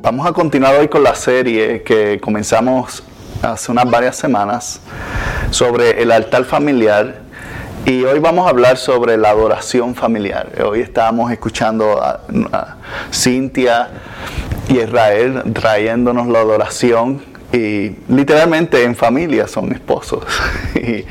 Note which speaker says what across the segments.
Speaker 1: Vamos a continuar hoy con la serie que comenzamos hace unas varias semanas sobre el altar familiar y hoy vamos a hablar sobre la adoración familiar. Hoy estábamos escuchando a, a Cintia y Israel trayéndonos la adoración y literalmente en familia son esposos. y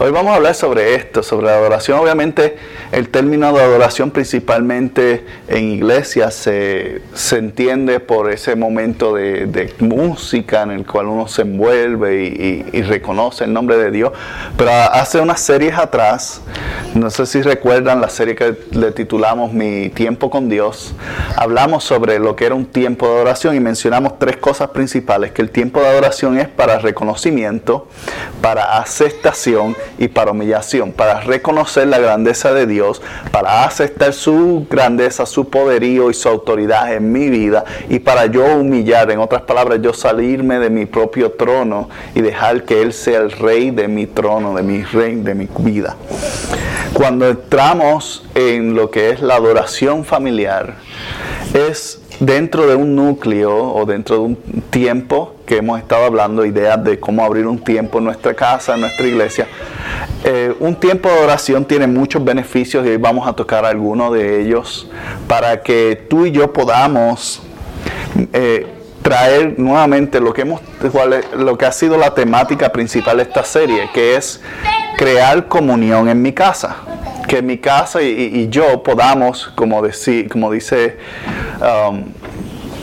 Speaker 1: hoy vamos a hablar sobre esto, sobre la adoración. Obviamente el término de adoración principalmente en iglesia se, se entiende por ese momento de, de, música en el cual uno se envuelve y, y, reconoce el nombre de Dios. Pero hace unas series atrás, no sé si recuerdan la serie que le titulamos Mi tiempo con Dios, hablamos sobre lo que era un tiempo de adoración y mencionamos tres cosas principales, que el tiempo de adoración es para reconocimiento, para aceptación y para humillación, para reconocer la grandeza de Dios, para aceptar su grandeza, su poderío y su autoridad en mi vida y para yo humillar, en otras palabras, yo salirme de mi propio trono y dejar que Él sea el rey de mi trono, de mi rey, de mi vida. Cuando entramos en lo que es la adoración familiar, es dentro de un núcleo o dentro de un tiempo que hemos estado hablando, ideas de cómo abrir un tiempo en nuestra casa, en nuestra iglesia. Eh, un tiempo de oración tiene muchos beneficios y hoy vamos a tocar algunos de ellos para que tú y yo podamos eh, traer nuevamente lo que, hemos, lo que ha sido la temática principal de esta serie, que es crear comunión en mi casa que mi casa y, yo podamos, como dice, um,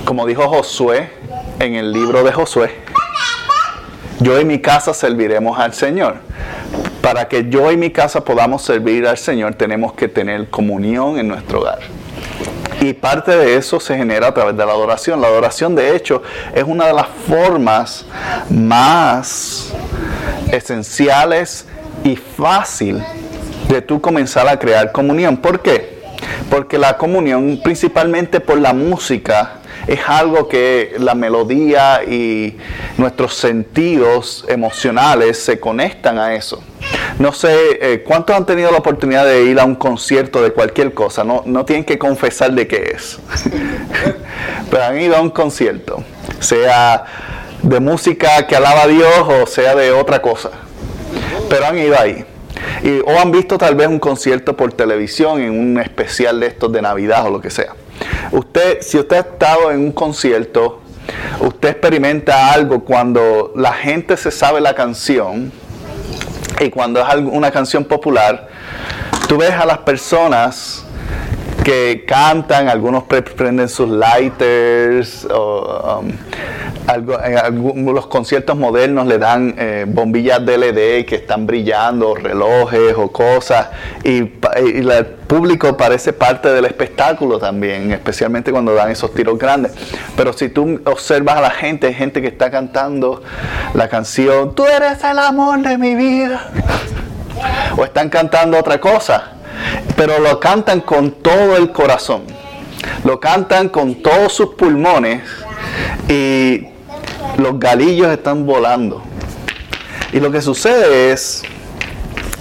Speaker 1: como dijo Josué en el libro de Josué, yo y mi casa serviremos al Señor. Para que yo y mi casa podamos servir al Señor, tenemos que tener comunión en nuestro hogar. Y parte de eso se genera a través de la adoración. La adoración, de hecho, es una de las formas más esenciales y fácil de tú comenzar a crear comunión. ¿Por qué? Porque la comunión, principalmente por la música, es algo que la melodía y nuestros sentidos emocionales se conectan a eso. No sé, eh, ¿cuántos han tenido la oportunidad de ir a un concierto de cualquier cosa? No, no tienen que confesar de qué es. Pero han ido a un concierto, sea de música que alaba a Dios o sea de otra cosa. Pero han ido ahí. Y, o han visto tal vez un concierto por televisión en un especial de estos de Navidad o lo que sea. Usted, si usted ha estado en un concierto, usted experimenta algo cuando la gente se sabe la canción y cuando es una canción popular, tú ves a las personas que cantan, algunos prenden sus lighters, o, um, algo, en los conciertos modernos le dan eh, bombillas de LED que están brillando, relojes o cosas, y el público parece parte del espectáculo también, especialmente cuando dan esos tiros grandes. Pero si tú observas a la gente, hay gente que está cantando la canción, tú eres el amor de mi vida, o están cantando otra cosa pero lo cantan con todo el corazón. Lo cantan con todos sus pulmones y los galillos están volando. Y lo que sucede es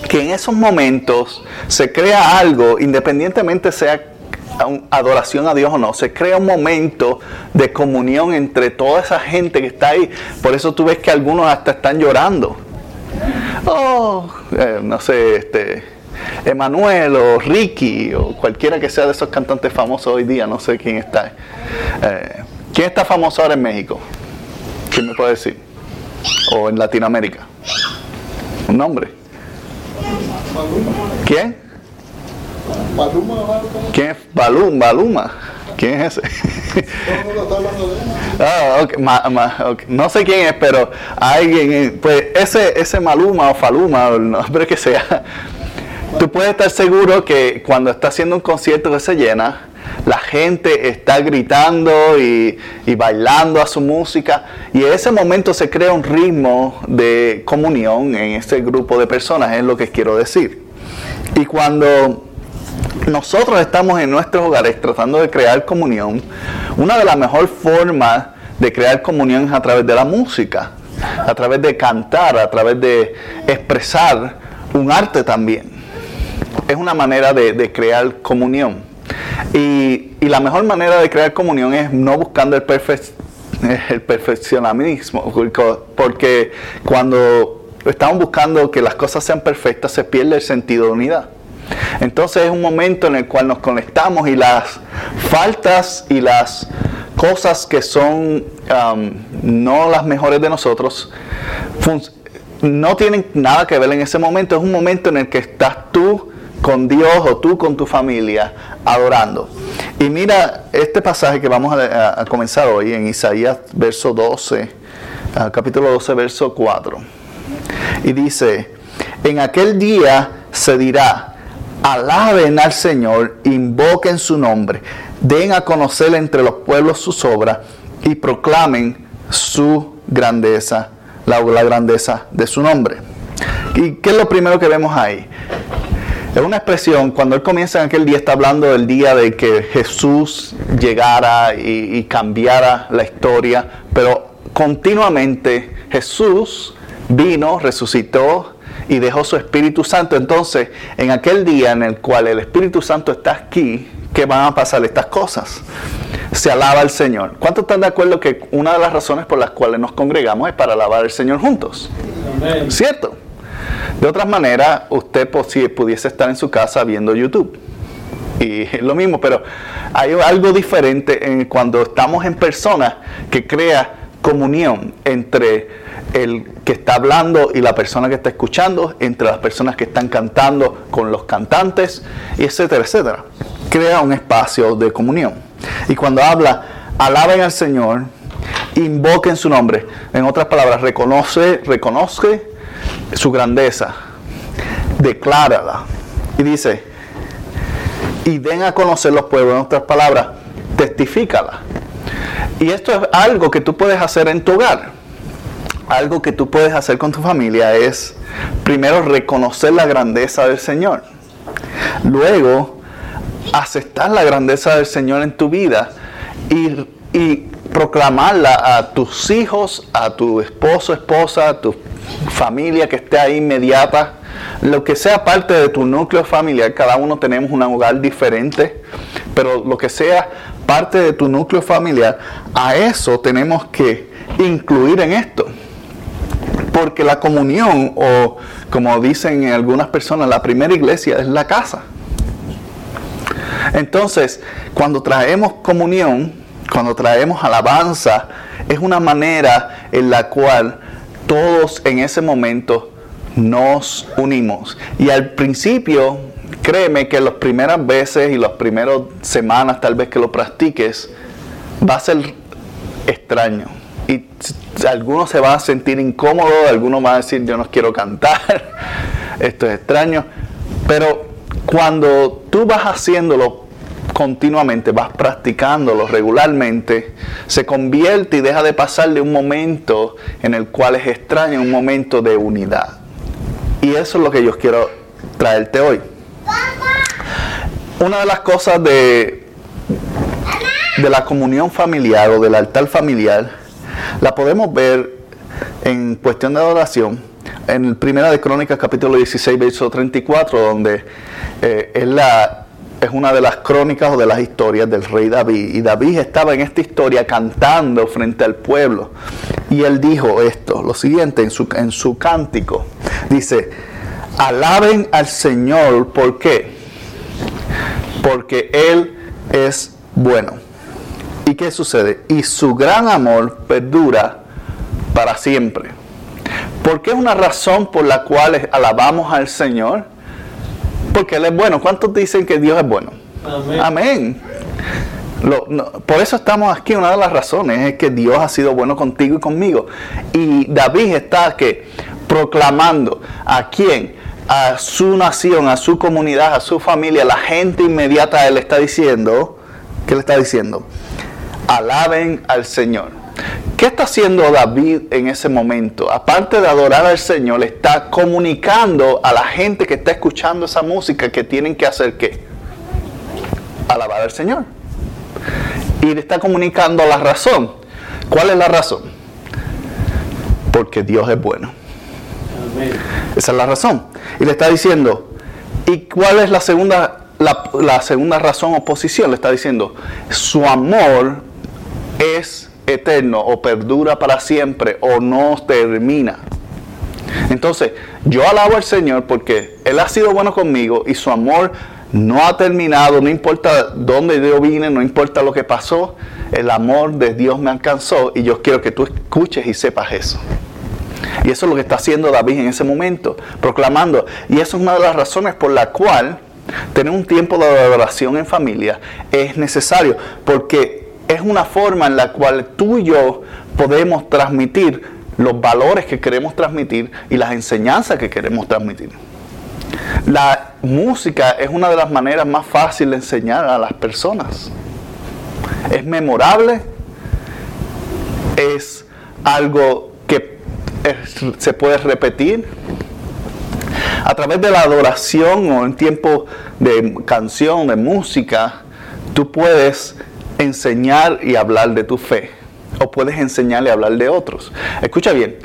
Speaker 1: que en esos momentos se crea algo, independientemente sea adoración a Dios o no, se crea un momento de comunión entre toda esa gente que está ahí. Por eso tú ves que algunos hasta están llorando. Oh, eh, no sé, este, Emanuel o Ricky o cualquiera que sea de esos cantantes famosos hoy día, no sé quién está. Eh, ¿Quién está famoso ahora en México? ¿Quién me puede decir? ¿O en Latinoamérica? ¿Un nombre? ¿Quién? ¿Quién es Balum, Baluma? ¿Quién es ese? ah, okay. Ma, ma, okay. No sé quién es, pero alguien, pues ese, ese Maluma o Faluma, o el nombre que sea, Tú puedes estar seguro que cuando está haciendo un concierto que se llena, la gente está gritando y, y, bailando a su música y en ese momento se crea un ritmo de comunión en ese grupo de personas, es lo que quiero decir. Y cuando nosotros estamos en nuestros hogares tratando de crear comunión, una de las mejores formas de crear comunión es a través de la música, a través de cantar, a través de expresar un arte también. Es una manera de, crear comunión. Y, la mejor manera de crear comunión es no buscando el, el perfeccionamismo, porque cuando estamos buscando que las cosas sean perfectas, se pierde el sentido de unidad. Entonces es un momento en el cual nos conectamos y las faltas y las cosas que son um, no las mejores de nosotros no tienen nada que ver en ese momento. Es un momento en el que estás tú con Dios o tú con tu familia adorando. Y mira este pasaje que vamos a, comenzar hoy en Isaías verso 12, capítulo 12, verso 4. Y dice, en aquel día se dirá, alaben al Señor, invoquen su nombre, den a conocer entre los pueblos sus obras y proclamen su grandeza, la, grandeza de su nombre. ¿Y qué es lo primero que vemos ahí? Es una expresión, cuando él comienza en aquel día, está hablando del día de que Jesús llegara y, y cambiara la historia, pero continuamente Jesús vino, resucitó, y dejó su Espíritu Santo. Entonces, en aquel día en el cual el Espíritu Santo está aquí, ¿qué van a pasar estas cosas? Se alaba al Señor. ¿Cuántos están de acuerdo que una de las razones por las cuales nos congregamos es para alabar al Señor juntos? ¿Cierto? De otra manera, usted pudiese estar en su casa viendo YouTube. Y es lo mismo, pero hay algo diferente en cuando estamos en persona que crea comunión entre el que está hablando y la persona que está escuchando, entre las personas que están cantando con los cantantes, etcétera, etcétera. Crea un espacio de comunión. Y cuando habla, alaben al Señor, invoquen su nombre. En otras palabras, reconoce, reconoce su grandeza, declárala. Y dice, y den a conocer los pueblos, en otras palabras, testifícala. Y esto es algo que tú puedes hacer en tu hogar algo que tú puedes hacer con tu familia es primero reconocer la grandeza del Señor. Luego, aceptar la grandeza del Señor en tu vida y, y proclamarla a tus hijos, a tu esposo, esposa, a tu familia que esté ahí inmediata, lo que sea parte de tu núcleo familiar, cada uno tenemos un hogar diferente, pero lo que sea parte de tu núcleo familiar, a eso tenemos que incluir en esto. Porque la comunión, o como dicen algunas personas, la primera iglesia es la casa. Entonces, cuando traemos comunión, cuando traemos alabanza, es una manera en la cual todos en ese momento nos unimos. Y al principio, créeme que las primeras veces y las primeras semanas tal vez que lo practiques, va a ser extraño y algunos se van a sentir incómodos, algunos van a decir yo no quiero cantar, esto es extraño, pero cuando tú vas haciéndolo continuamente, vas practicándolo regularmente, se convierte y deja de pasar de un momento en el cual es extraño, un momento de unidad. Y eso es lo que yo quiero traerte hoy. Una de las cosas de, de la comunión familiar o del altar familiar la podemos ver en cuestión de adoración en Primera de Crónicas capítulo 16 verso 34 donde eh, es, la, es una de las crónicas o de las historias del rey David y David estaba en esta historia cantando frente al pueblo y él dijo esto, lo siguiente en su, en su cántico dice alaben al Señor ¿por qué? porque Él es bueno ¿Y qué sucede? Y su gran amor perdura para siempre. ¿Por qué es una razón por la cual alabamos al Señor? Porque Él es bueno. ¿Cuántos dicen que Dios es bueno? Amén. por eso estamos aquí. Una de las razones es que Dios ha sido bueno contigo y conmigo. Y David está que proclamando a quién, a su nación, a su comunidad, a su familia, la gente inmediata. Él está diciendo ¿Qué le está diciendo? Alaben al Señor. ¿Qué está haciendo David en ese momento? Aparte de adorar al Señor, le está comunicando a la gente que está escuchando esa música que tienen que hacer qué? Alabar al Señor. Y le está comunicando la razón. ¿Cuál es la razón? Porque Dios es bueno. Esa es la razón. Y le está diciendo, ¿y cuál es la segunda la, segunda razón o posición le está diciendo, su amor es eterno o perdura para siempre o no termina. Entonces, yo alabo al Señor porque Él ha sido bueno conmigo y su amor no ha terminado, no importa dónde yo vine, no importa lo que pasó, el amor de Dios me alcanzó y yo quiero que tú escuches y sepas eso. Y eso es lo que está haciendo David en ese momento, proclamando. Y eso es una de las razones por la cual Tener un tiempo de adoración en familia es necesario porque es una forma en la cual tú y yo podemos transmitir los valores que queremos transmitir y las enseñanzas que queremos transmitir. La música es una de las maneras más fáciles de enseñar a las personas. Es memorable, es algo que se puede repetir, a través de la adoración o en tiempo de canción, de música, tú puedes enseñar y hablar de tu fe. O puedes enseñar y hablar de otros. Escucha bien,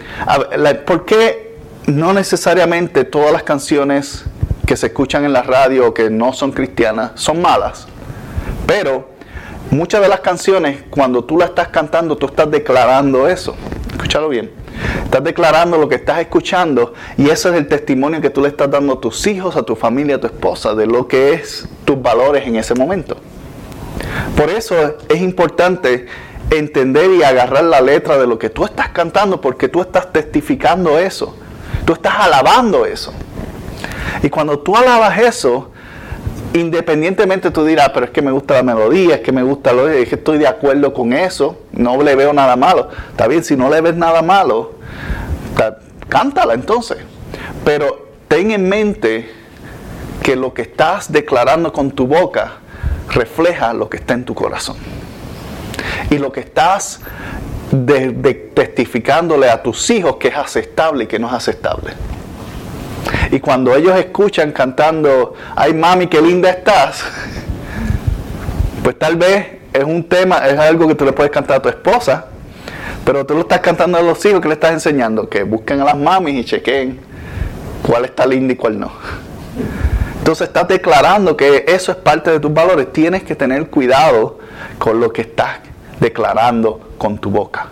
Speaker 1: ¿por qué no necesariamente todas las canciones que se escuchan en la radio o que no son cristianas son malas? Pero muchas de las canciones, cuando tú la estás cantando, tú estás declarando eso. Escúchalo bien. Estás declarando lo que estás escuchando y eso es el testimonio que tú le estás dando a tus hijos, a tu familia, a tu esposa, de lo que es tus valores en ese momento. Por eso es importante entender y agarrar la letra de lo que tú estás cantando porque tú estás testificando eso. Tú estás alabando eso. Y cuando tú alabas eso, independientemente tú dirás, pero es que me gusta la melodía, es que me gusta lo es que estoy de acuerdo con eso, no le veo nada malo. Está bien, si no le ves nada malo, cántala entonces. Pero ten en mente que lo que estás declarando con tu boca refleja lo que está en tu corazón. Y lo que estás testificándole a tus hijos que es aceptable y que no es aceptable. Y cuando ellos escuchan cantando, ay mami, qué linda estás, pues tal vez es un tema, es algo que tú le puedes cantar a tu esposa, pero tú lo estás cantando a los hijos que le estás enseñando, que busquen a las mamis y chequen cuál está linda y cuál no. Entonces estás declarando que eso es parte de tus valores. Tienes que tener cuidado con lo que estás declarando con tu boca.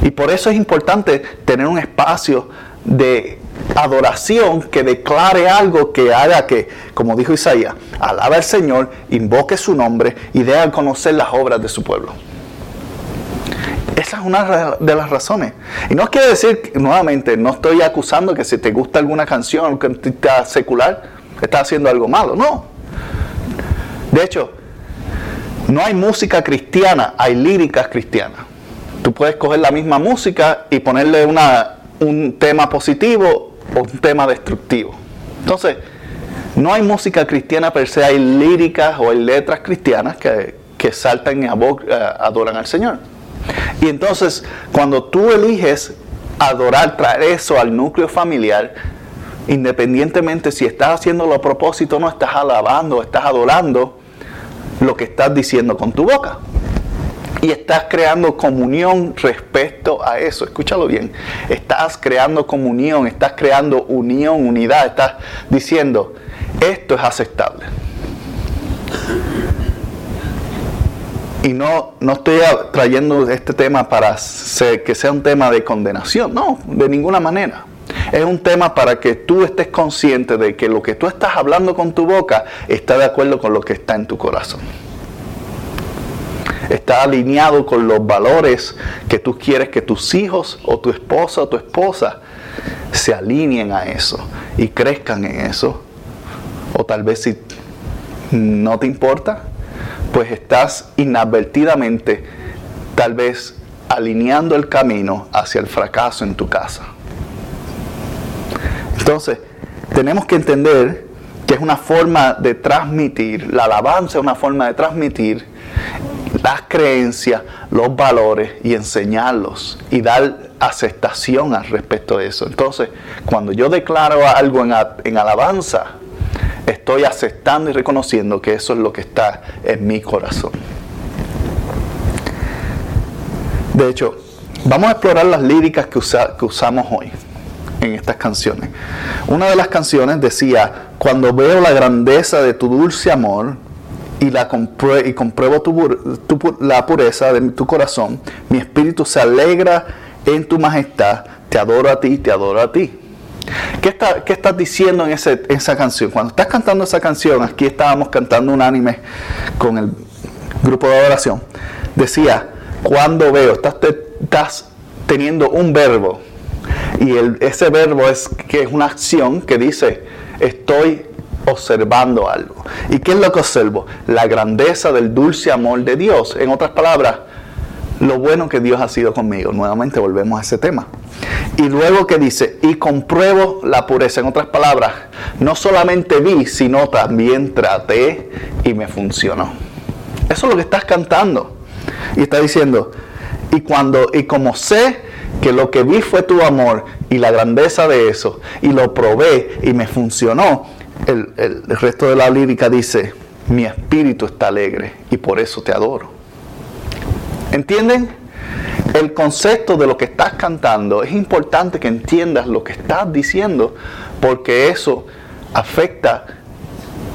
Speaker 1: Y por eso es importante tener un espacio de adoración que declare algo que haga que, como dijo Isaías, alaba al Señor, invoque su nombre y dé a conocer las obras de su pueblo. Esa es una de las razones. Y no quiere decir, nuevamente, no estoy acusando que si te gusta alguna canción que está secular, estás haciendo algo malo. No. De hecho, no hay música cristiana, hay líricas cristianas. Tú puedes coger la misma música y ponerle una, un tema positivo o un tema destructivo. Entonces, no hay música cristiana per se, hay líricas o hay letras cristianas que, que saltan y adoran al Señor. Y entonces, cuando tú eliges adorar, traer eso al núcleo familiar, independientemente si estás haciéndolo a propósito o no, estás alabando, estás adorando lo que estás diciendo con tu boca y estás creando comunión respecto a eso. Escúchalo bien. Estás creando comunión, estás creando unión, unidad. Estás diciendo, esto es aceptable. Y no, no estoy trayendo este tema para que sea un tema de condenación. No, de ninguna manera. Es un tema para que tú estés consciente de que lo que tú estás hablando con tu boca está de acuerdo con lo que está en tu corazón está alineado con los valores que tú quieres que tus hijos o tu esposa o tu esposa se alineen a eso y crezcan en eso. O tal vez si no te importa, pues estás inadvertidamente tal vez alineando el camino hacia el fracaso en tu casa. Entonces, tenemos que entender que es una forma de transmitir, la alabanza es una forma de transmitir las creencias, los valores y enseñarlos y dar aceptación al respecto de eso. Entonces, cuando yo declaro algo en, alabanza, estoy aceptando y reconociendo que eso es lo que está en mi corazón. De hecho, vamos a explorar las líricas que usamos hoy en estas canciones. Una de las canciones decía, cuando veo la grandeza de tu dulce amor y, la y compruebo la pureza de tu corazón, mi espíritu se alegra en tu majestad, te adoro a ti, te adoro a ti. ¿Qué, está, qué estás diciendo en, esa canción? Cuando estás cantando esa canción, aquí estábamos cantando un anime con el grupo de adoración, decía, cuando veo, estás, estás teniendo un verbo, y ese verbo es que es una acción que dice, estoy observando algo. ¿Y qué es lo que observo? La grandeza del dulce amor de Dios. En otras palabras, lo bueno que Dios ha sido conmigo. Nuevamente volvemos a ese tema. Y luego que dice, y compruebo la pureza. En otras palabras, no solamente vi, sino también traté y me funcionó. Eso es lo que estás cantando. Y está diciendo, y cuando, y como sé que lo que vi fue tu amor y la grandeza de eso, y lo probé y me funcionó, el, el, resto de la lírica dice, mi espíritu está alegre y por eso te adoro. ¿Entienden? El concepto de lo que estás cantando es importante que entiendas lo que estás diciendo porque eso afecta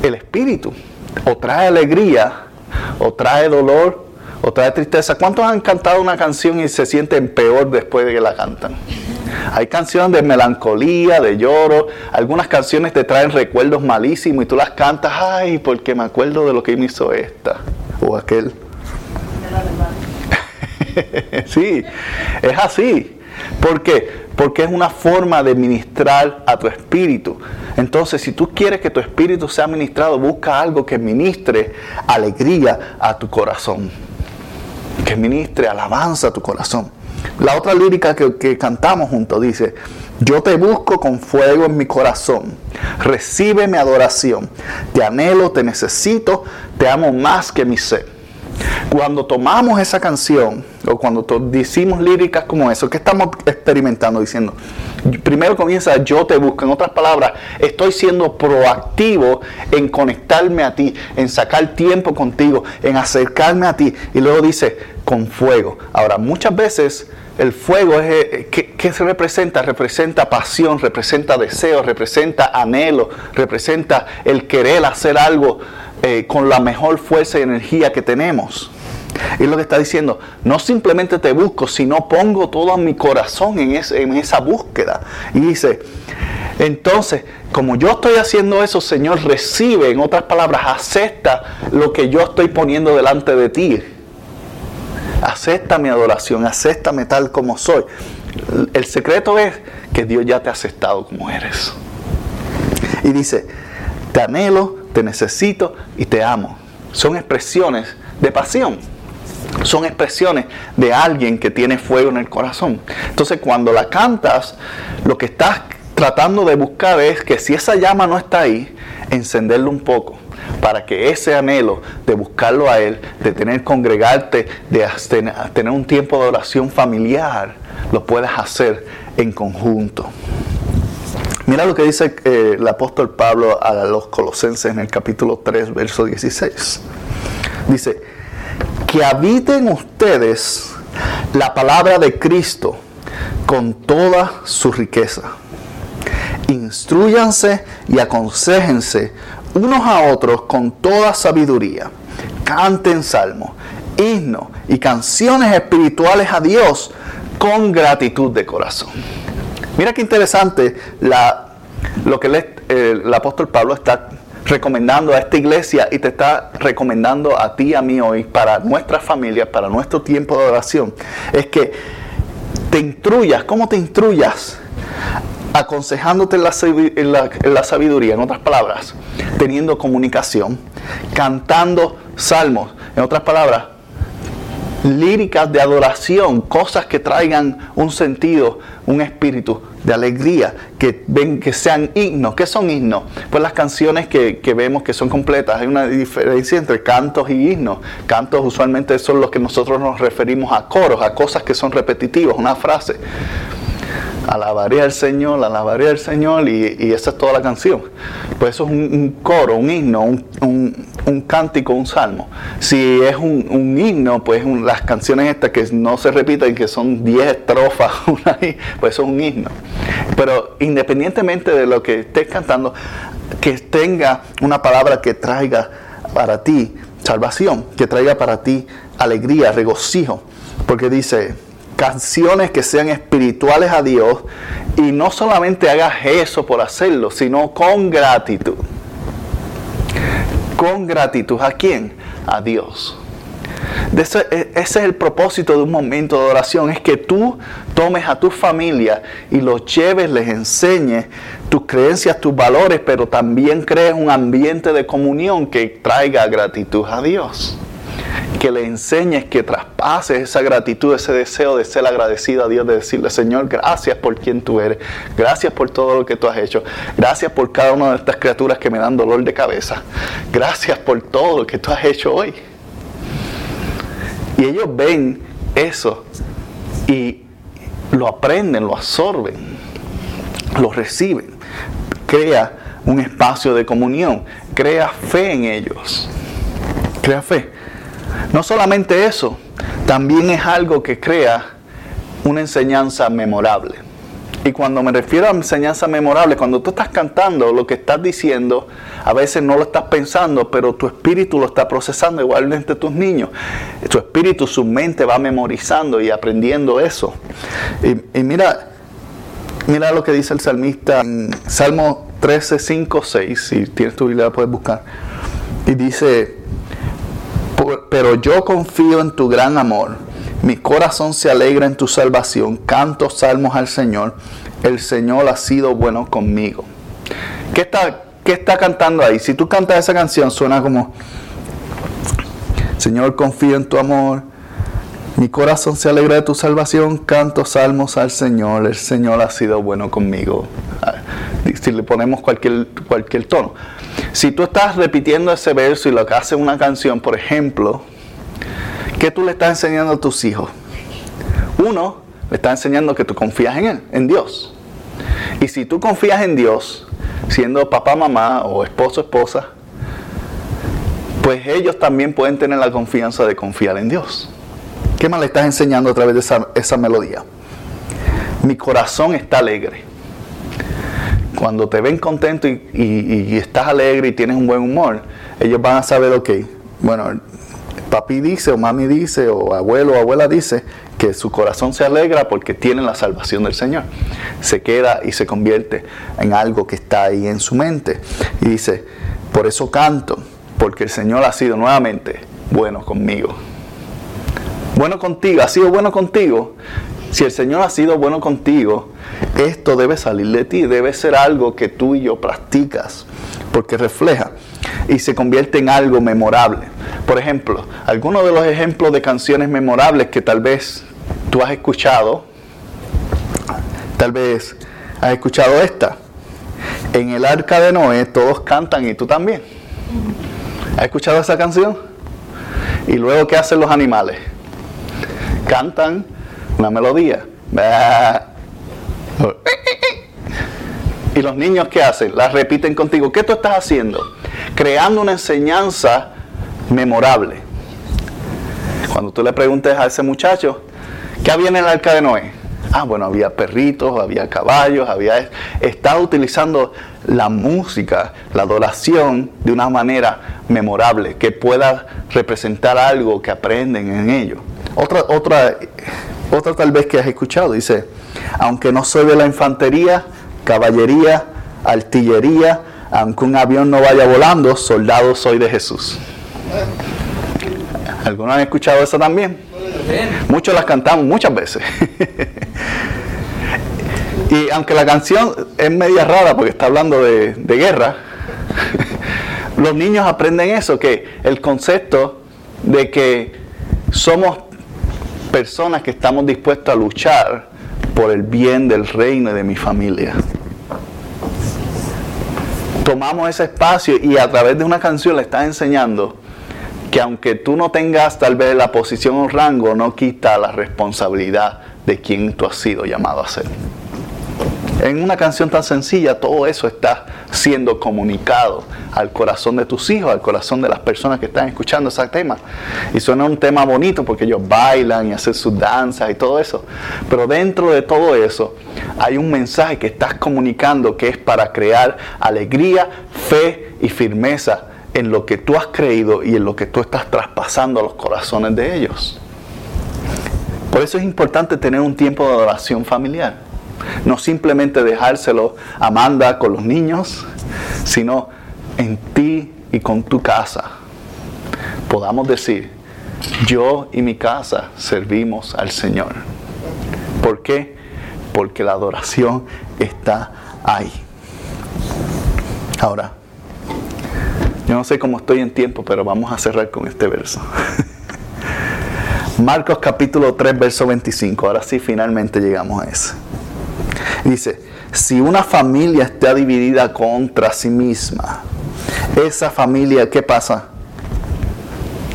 Speaker 1: el espíritu o trae alegría o trae dolor o trae tristeza. ¿Cuántos han cantado una canción y se sienten peor después de que la cantan? Hay canciones de melancolía, de lloro. Algunas canciones te traen recuerdos malísimos y tú las cantas, ay, porque me acuerdo de lo que me hizo esta o aquel. sí, es así. ¿Por qué? Porque es una forma de ministrar a tu espíritu. Entonces, si tú quieres que tu espíritu sea ministrado, busca algo que ministre alegría a tu corazón que ministre alabanza tu corazón. La otra lírica que, cantamos juntos dice, yo te busco con fuego en mi corazón, recibe mi adoración, te anhelo, te necesito, te amo más que mi ser. Cuando tomamos esa canción o cuando decimos líricas como eso, ¿qué estamos experimentando? Diciendo, primero comienza yo te busco, en otras palabras, estoy siendo proactivo en conectarme a ti, en sacar tiempo contigo, en acercarme a ti. Y luego dice, con fuego. Ahora, muchas veces el fuego es, eh, ¿qué, se representa? Representa pasión, representa deseo, representa anhelo, representa el querer hacer algo eh, con la mejor fuerza y energía que tenemos. Y lo que está diciendo, no simplemente te busco, sino pongo todo mi corazón en, en esa búsqueda. Y dice, entonces, como yo estoy haciendo eso, Señor, recibe, en otras palabras, acepta lo que yo estoy poniendo delante de ti. Acepta mi adoración, acéptame tal como soy. El secreto es que Dios ya te ha aceptado como eres. Y dice, te anhelo, te necesito y te amo. Son expresiones de pasión. Son expresiones de alguien que tiene fuego en el corazón. Entonces cuando la cantas, lo que estás tratando de buscar es que si esa llama no está ahí, encenderlo un poco para que ese anhelo de buscarlo a Él, de tener congregarte, de tener un tiempo de oración familiar, lo puedas hacer en conjunto. Mira lo que dice eh, el apóstol Pablo a los colosenses en el capítulo 3, verso 16. Dice, que habiten ustedes la palabra de Cristo con toda su riqueza. Instruyanse y aconsejense unos a otros con toda sabiduría. Canten salmos, himnos y canciones espirituales a Dios con gratitud de corazón. Mira qué interesante la, lo que el, apóstol Pablo está recomendando a esta iglesia y te está recomendando a ti a mí hoy para nuestra familia, para nuestro tiempo de oración. Es que te instruyas, ¿cómo te instruyas? aconsejándote en la, sabiduría, en otras palabras, teniendo comunicación, cantando salmos, en otras palabras, líricas de adoración, cosas que traigan un sentido, un espíritu de alegría, que ven que sean himnos. ¿Qué son himnos? Pues las canciones que, que, vemos que son completas. Hay una diferencia entre cantos y himnos. Cantos usualmente son los que nosotros nos referimos a coros, a cosas que son repetitivas, una frase alabaré al Señor, alabaré al Señor, y, esa es toda la canción. Pues eso es un, coro, un himno, un, cántico, un salmo. Si es un, himno, pues las canciones estas que no se repiten, que son 10 estrofas, pues eso es un himno. Pero independientemente de lo que estés cantando, que tenga una palabra que traiga para ti salvación, que traiga para ti alegría, regocijo. Porque dice, canciones que sean espirituales a Dios y no solamente hagas eso por hacerlo, sino con gratitud. Con gratitud. ¿A quién? A Dios. Ese, es el propósito de un momento de oración, es que tú tomes a tu familia y los lleves, les enseñes tus creencias, tus valores, pero también crees un ambiente de comunión que traiga gratitud a Dios que le enseñes, que traspases esa gratitud, ese deseo de ser agradecido a Dios, de decirle, Señor, gracias por quien tú eres, gracias por todo lo que tú has hecho, gracias por cada una de estas criaturas que me dan dolor de cabeza, gracias por todo lo que tú has hecho hoy. Y ellos ven eso y lo aprenden, lo absorben, lo reciben. Crea un espacio de comunión, crea fe en ellos. Crea fe. No solamente eso, también es algo que crea una enseñanza memorable. Y cuando me refiero a enseñanza memorable, cuando tú estás cantando, lo que estás diciendo, a veces no lo estás pensando, pero tu espíritu lo está procesando, igualmente tus niños. Tu espíritu, su mente va memorizando y aprendiendo eso. Y, mira, mira lo que dice el salmista Salmo 13, 5, 6. Si tienes tu Biblia, puedes buscar. Y dice, pero yo confío en tu gran amor. Mi corazón se alegra en tu salvación. Canto salmos al Señor. El Señor ha sido bueno conmigo. ¿Qué está, qué está cantando ahí? Si tú cantas esa canción, suena como, Señor, confío en tu amor. Mi corazón se alegra de tu salvación. Canto salmos al Señor. El Señor ha sido bueno conmigo. Ah, si le ponemos cualquier, cualquier tono. Si tú estás repitiendo ese verso y lo que hace una canción, por ejemplo, ¿qué tú le estás enseñando a tus hijos? Uno, le estás enseñando que tú confías en Él, en Dios. Y si tú confías en Dios, siendo papá, mamá o esposo, esposa, pues ellos también pueden tener la confianza de confiar en Dios. ¿Qué más le estás enseñando a través de esa, esa melodía? Mi corazón está alegre cuando te ven contento y, estás alegre y tienes un buen humor, ellos van a saber, ok, bueno, papi dice o mami dice o abuelo o abuela dice que su corazón se alegra porque tiene la salvación del Señor. Se queda y se convierte en algo que está ahí en su mente. Y dice, por eso canto, porque el Señor ha sido nuevamente bueno conmigo. Bueno contigo, ha sido bueno contigo. Si el Señor ha sido bueno contigo, esto debe salir de ti, debe ser algo que tú y yo practicas, porque refleja y se convierte en algo memorable. Por ejemplo, algunos de los ejemplos de canciones memorables que tal vez tú has escuchado, tal vez has escuchado esta. En el arca de Noé todos cantan y tú también. ¿Has escuchado esa canción? Y luego, ¿qué hacen los animales? Cantan una melodía. Y los niños qué hacen? La repiten contigo. ¿Qué tú estás haciendo? Creando una enseñanza memorable. Cuando tú le preguntes a ese muchacho, ¿qué había en el arca de Noé? Ah, bueno, había perritos, había caballos, había... Estaba utilizando la música, la adoración de una manera memorable, que pueda representar algo que aprenden en ello. Otra, otra otra tal vez que has escuchado, dice, aunque no soy de la infantería, caballería, artillería, aunque un avión no vaya volando, soldado soy de Jesús. ¿Algunos han escuchado eso también? Muchos las cantamos muchas veces. y aunque la canción es media rara porque está hablando de, de guerra, los niños aprenden eso, que el concepto de que somos personas que estamos dispuestos a luchar por el bien del reino y de mi familia. Tomamos ese espacio y a través de una canción le estás enseñando que aunque tú no tengas tal vez la posición o rango, no quita la responsabilidad de quien tú has sido llamado a ser. En una canción tan sencilla, todo eso está siendo comunicado al corazón de tus hijos, al corazón de las personas que están escuchando ese tema. Y suena un tema bonito porque ellos bailan y hacen sus danzas y todo eso. Pero dentro de todo eso hay un mensaje que estás comunicando que es para crear alegría, fe y firmeza en lo que tú has creído y en lo que tú estás traspasando a los corazones de ellos. Por eso es importante tener un tiempo de adoración familiar. No simplemente dejárselo a Amanda con los niños, sino en ti y con tu casa. Podamos decir, yo y mi casa servimos al Señor. ¿Por qué? Porque la adoración está ahí. Ahora, yo no sé cómo estoy en tiempo, pero vamos a cerrar con este verso. Marcos capítulo 3, verso 25. Ahora sí, finalmente llegamos a eso. Dice, si una familia está dividida contra sí misma, esa familia, ¿qué pasa?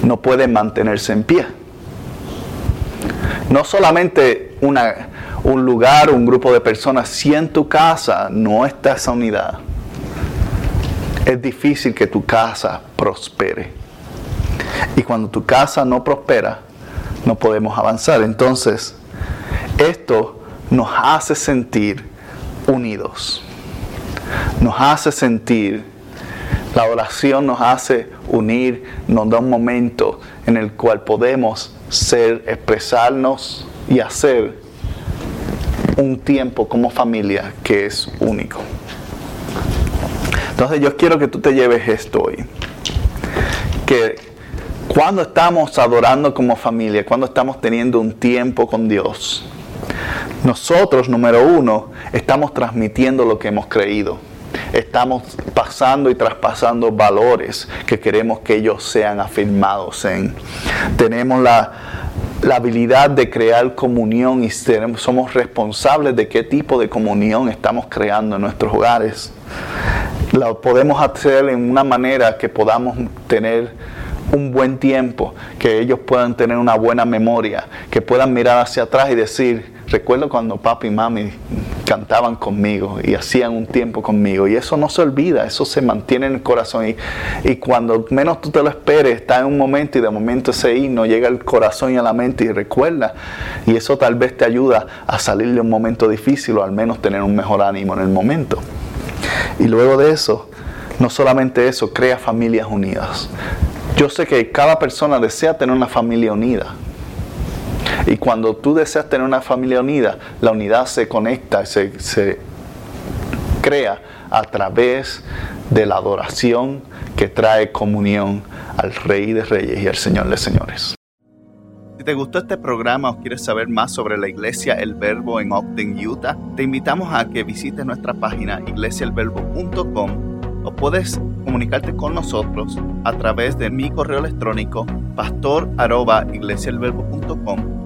Speaker 1: No puede mantenerse en pie. No solamente una, un lugar, un grupo de personas, si en tu casa no está esa unidad, es difícil que tu casa prospere. Y cuando tu casa no prospera, no podemos avanzar. Entonces, esto nos hace sentir unidos. Nos hace sentir, la oración nos hace unir, nos da un momento en el cual podemos ser, expresarnos y hacer un tiempo como familia que es único. Entonces yo quiero que tú te lleves esto hoy. Que cuando estamos adorando como familia, cuando estamos teniendo un tiempo con Dios, nosotros, número uno, estamos transmitiendo lo que hemos creído. Estamos pasando y traspasando valores que queremos que ellos sean afirmados en. Tenemos la, habilidad de crear comunión y somos responsables de qué tipo de comunión estamos creando en nuestros hogares. Lo podemos hacer en una manera que podamos tener un buen tiempo, que ellos puedan tener una buena memoria, que puedan mirar hacia atrás y decir, recuerdo cuando papi y mami cantaban conmigo y hacían un tiempo conmigo. Y eso no se olvida, eso se mantiene en el corazón. Y, y, cuando menos tú te lo esperes, está en un momento y de momento ese himno llega al corazón y a la mente y recuerda. Y eso tal vez te ayuda a salir de un momento difícil o al menos tener un mejor ánimo en el momento. Y luego de eso, no solamente eso, crea familias unidas. Yo sé que cada persona desea tener una familia unida. Y cuando tú deseas tener una familia unida, la unidad se conecta, se, se crea a través de la adoración que trae comunión al Rey de Reyes y al Señor de Señores. Si te gustó este programa o quieres saber más sobre la iglesia El Verbo en Ogden, Utah, te invitamos a que visites nuestra página iglesiaelverbo.com o puedes comunicarte con nosotros a través de mi correo electrónico pastor@iglesialverbo.com.